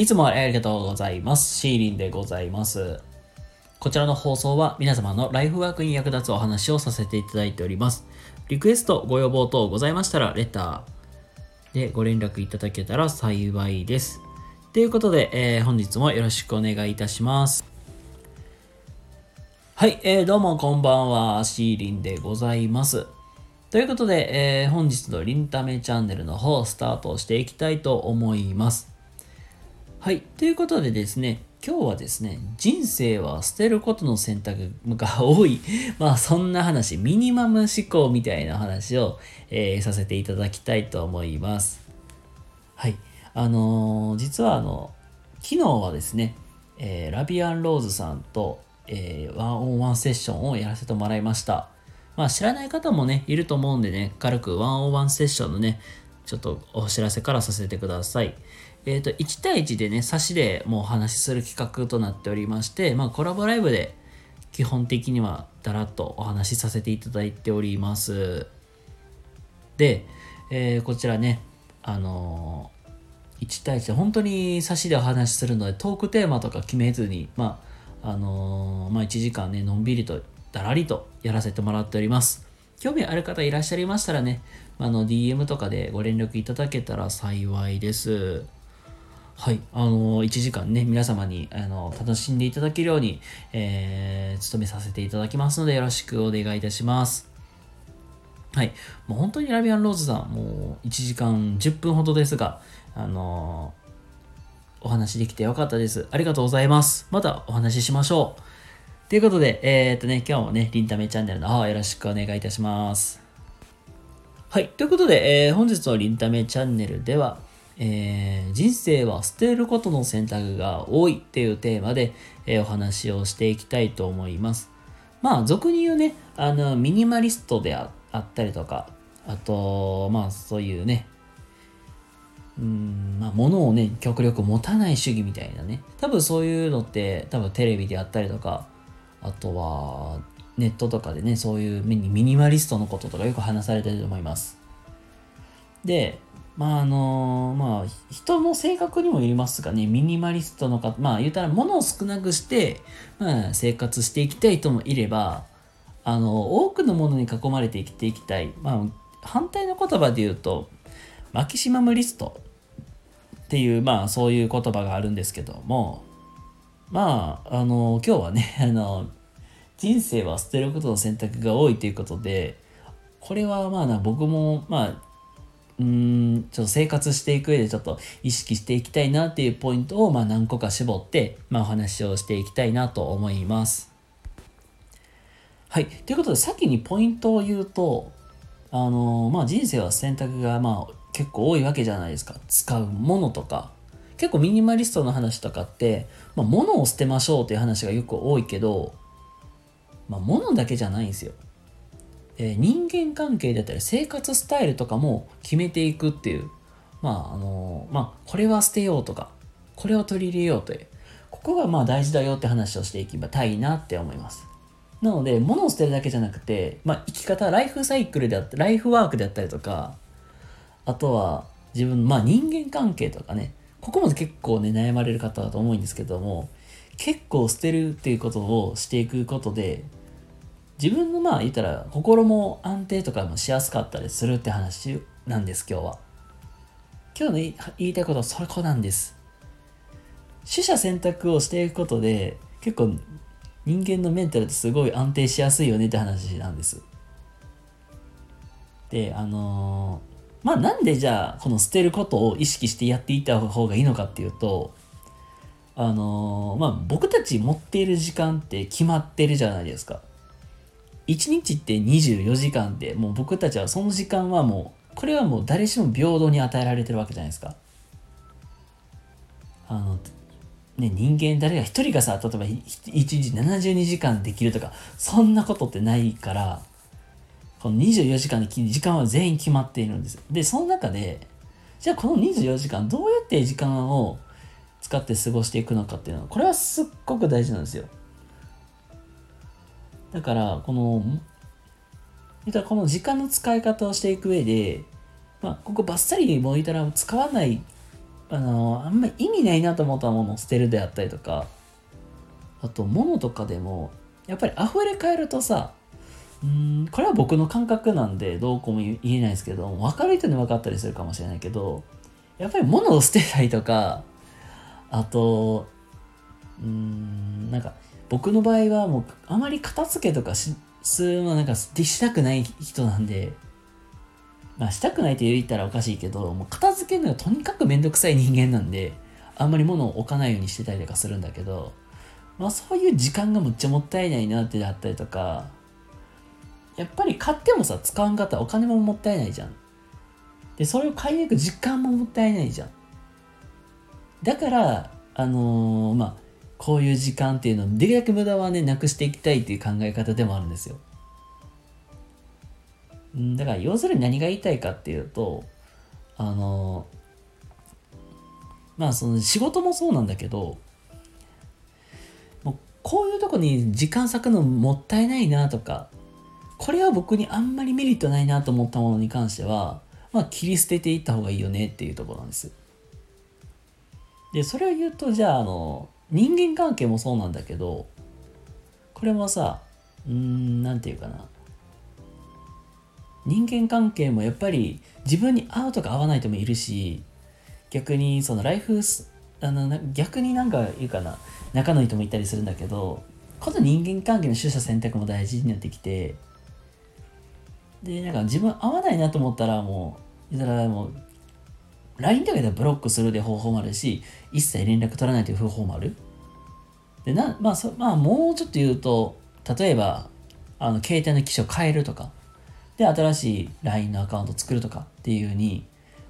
いつもありがとうございます。シーリンでございます。こちらの放送は皆様のライフワークに役立つお話をさせていただいております。リクエスト、ご要望等ございましたら、レターでご連絡いただけたら幸いです。ということで、えー本日もよろしくお願いいたします。はい、えーどうもこんばんは、シーリンでございます。ということで、えー本日のリンタメチャンネルの方、スタートしていきたいと思います。はい。ということでですね、今日はですね、人生は捨てることの選択が多い。まあ、そんな話、ミニマム思考みたいな話を、えーさせていただきたいと思います。はい。あのー実はあの、昨日はですね、えーラビアンローズさんと、えーワンオンワンセッションをやらせてもらいました。まあ知らない方もね、いると思うんでね、軽くワンオンワンセッションのね、ちょっとお知らせからさせてください。えっ、と、1対1でね、差しでもうお話しする企画となっておりまして、まあコラボライブで基本的にはだらっとお話しさせていただいております。で、えーこちらね、あのー1対1で本当に差しでお話しするのでトークテーマとか決めずに、まああのーまあ、1時間ねのんびりとだらりとやらせてもらっております興味ある方いらっしゃいましたらね、あの DM とかでご連絡いただけたら幸いですはい、あの1時間ね、皆様に、あの楽しんでいただけるように、えー、努めさせていただきますので、よろしくお願いいたします。はい。もう本当にラビアンローズさん、もう1時間10分ほどですが、あのお話できてよかったです。ありがとうございます。またお話ししましょう。ということで、えー、っとね、今日もね、リンタメチャンネルの方よろしくお願いいたします。はい。ということで、えー本日のリンタメチャンネルでは、えー人生は捨てることの選択が多いっていうテーマで、えーお話をしていきたいと思います。まあ、俗に言うね、あの、ミニマリストであったりとか、あと、まあ、そういうね、うん、まあ、物をね、極力持たない主義みたいなね。多分そういうのって、多分テレビであったりとか、あとは、ネットとかでね、そういうミニミニマリストのこととかよく話されてると思います。で、まああのまあ人の性格にもよりますがね、ミニマリストの方、まあ言うたら物を少なくして、まあ生活していきたい人もいれば、あの、多くのものに囲まれて生きていきたい。まあ反対の言葉で言うと、マキシマムリストっていう、まあそういう言葉があるんですけども、まあ、あの、今日はね、あの、人生は捨てることの選択が多いということで、これはまあな、僕も、まあ、うーん、ちょっと生活していく上でちょっと意識していきたいなっていうポイントを、まあ何個か絞って、まあお話をしていきたいなと思います。はい。ということで、先にポイントを言うと、あのまあ人生は選択がまあ結構多いわけじゃないですか。使うものとか。結構ミニマリストの話とかって、まあ物を捨てましょうっていう話がよく多いけど、まあ物だけじゃないんですよ。え人間関係だったり生活スタイルとかも決めていくっていう。まああのまあこれは捨てようとか、これを取り入れようという。ここがまあ大事だよって話をしていけばたいなって思います。なので、物を捨てるだけじゃなくて、まあ、生き方、ライフサイクルであったライフワークであったりとか、あとは自分、まあ人間関係とかね、ここも結構ね、悩まれる方だと思うんですけども、結構捨てるっていうことをしていくことで、自分のまあ言ったら心も安定とかもしやすかったりするって話なんです、今日は。今日の言いたいことはそこなんです。取捨選択をしていくことで、結構人間のメンタルってすごい安定しやすいよねって話なんです。で、あのーまあなんでじゃあこの捨てることを意識してやっていった方がいいのかっていうと、あのーまあ僕たち持っている時間って決まってるじゃないですか。1日って24時間でもう僕たちはその時間はもうこれはもう誰しも平等に与えられてるわけじゃないですか。あのね、人間誰が一人がさ例えば1日72時間できるとかそんなことってないからこの24時間で時間は全員決まっているんですでその中でじゃあこの24時間どうやって時間を使って過ごしていくのかっていうのはこれはすっごく大事なんですよだからこのこの時間の使い方をしていく上で、まあ、ここバッサリもう言ったら使わないあのあんまり意味ないなと思ったものを捨てるであったりとかあと物とかでもやっぱり溢れ返るとさうんこれは僕の感覚なんでどうこうも言えないですけど分かる人に分かったりするかもしれないけどやっぱり物を捨てたりとかあとうんなんか僕の場合はもうあまり片付けとかしするのなんかしたくない人なんでまあしたくないって言ったらおかしいけどもう片付けるのがとにかくめんどくさい人間なんであんまり物を置かないようにしてたりとかするんだけどまあそういう時間がむっちゃもったいないなってあったりとかやっぱり買ってもさ使わんかったらお金ももったいないじゃん。でそれを買いに行く時間ももったいないじゃん。だからあのー、まあこういう時間っていうのをできるだけ無駄はねなくしていきたいっていう考え方でもあるんですよ。だから要するに何が言いたいかっていうとあのまあその仕事もそうなんだけどもうこういうとこに時間割くのもったいないなとかこれは僕にあんまりメリットないなと思ったものに関してはまあ切り捨てていった方がいいよねっていうところなんです。でそれを言うとじゃああの人間関係もそうなんだけどこれもさうーん何て言うかな。人間関係もやっぱり自分に合うとか合わないともいるし逆にそのライフあの逆になんか言うかな。仲のいい人もいたりするんだけどこの人間関係の取捨選択も大事になってきてでなんか自分合わないなと思ったらもう言ったらもう LINE とかでブロックするで方法もあるし一切連絡取らないという方法もある。でな、まあそまあ、もうちょっと言うと例えばあの携帯の機種を変えるとかで、新しい LINE のアカウントを作るとかっていう風に、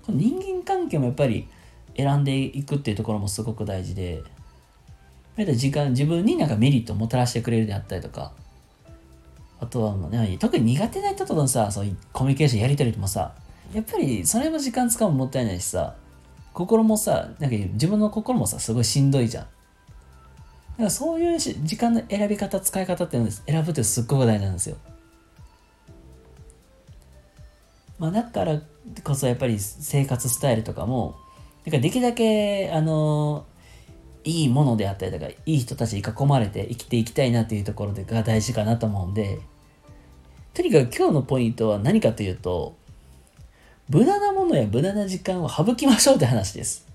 この人間関係もやっぱり選んでいくっていうところもすごく大事で、時間、自分になんかメリットをもたらしてくれるであったりとか、あとは、ね、特に苦手な人とのさ、そういうコミュニケーションやり取りもさ、やっぱりそれも時間使うのもったいないしさ、心もさ、なんか自分の心もさ、すごいしんどいじゃん。だからそういう時間の選び方、使い方っていうのを選ぶってすっごく大事なんですよ。まあ、だからこそやっぱり生活スタイルとかもなんかできるだけあのいいものであったりとかいい人たちに囲まれて生きていきたいなっていうところが大事かなと思うんでとにかく今日のポイントは何かというと無駄なものや無駄な時間を省きましょうって話です。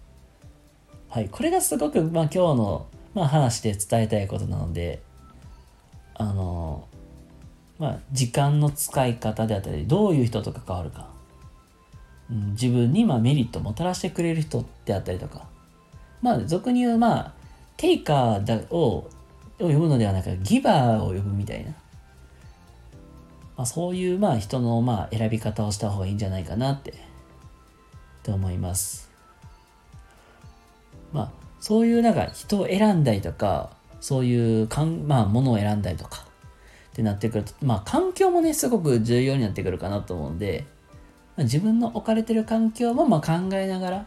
はい、これがすごく、まあ、今日の、まあ、話で伝えたいことなのであのまあ、時間の使い方であったりどういう人と関わるか、うん、自分にまあメリットをもたらしてくれる人であったりとか。まあ俗に言うまあテイカーだを呼ぶのではなくギバーを呼ぶみたいな、まあ、そういうまあ人のまあ選び方をした方がいいんじゃないかなってと思いますまあそういうなんか人を選んだりとかそういうかん、まあ、ものを選んだりとかってなってくると、まあ環境もね、すごく重要になってくるかなと思うんで、まあ、自分の置かれてる環境もまあ考えながら、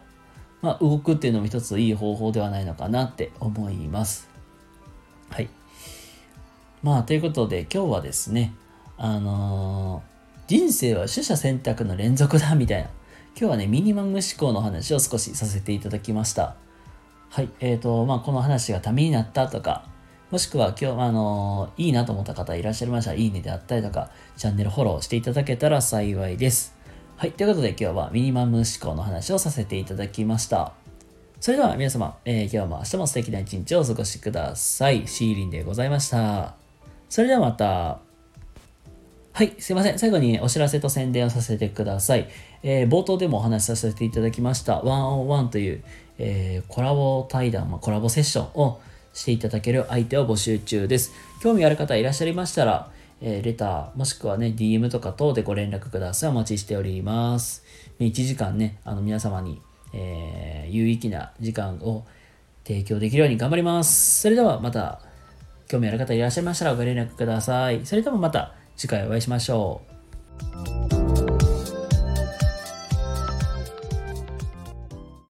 まあ、動くっていうのも一ついい方法ではないのかなって思います。はい。まあ、ということで今日はですね、あのー、人生は取捨選択の連続だみたいな、今日はね、ミニマム思考の話を少しさせていただきました。はい。えっ、ー、と、まあ、この話がためになったとか、もしくは今日、あのいいなと思った方いらっしゃいましたら、いいねであったりとか、チャンネルフォローしていただけたら幸いです。はい。ということで今日はミニマム思考の話をさせていただきました。それでは皆様、えー、今日も明日も素敵な一日をお過ごしください。シーリンでございました。それではまた。はい、すいません。最後にお知らせと宣伝をさせてください。えー、冒頭でもお話しさせていただきました、ワンオンワンという、えー、コラボ対談、まあ、コラボセッションをしていただける相手を募集中です。興味ある方いらっしゃいましたら、えー、レター、もしくはね、DM とか等でご連絡ください。お待ちしております。1時間ね、あの皆様に、えー、有意義な時間を提供できるように頑張ります。それではまた、興味ある方いらっしゃいましたらご連絡ください。それではまた次回お会いしましょう。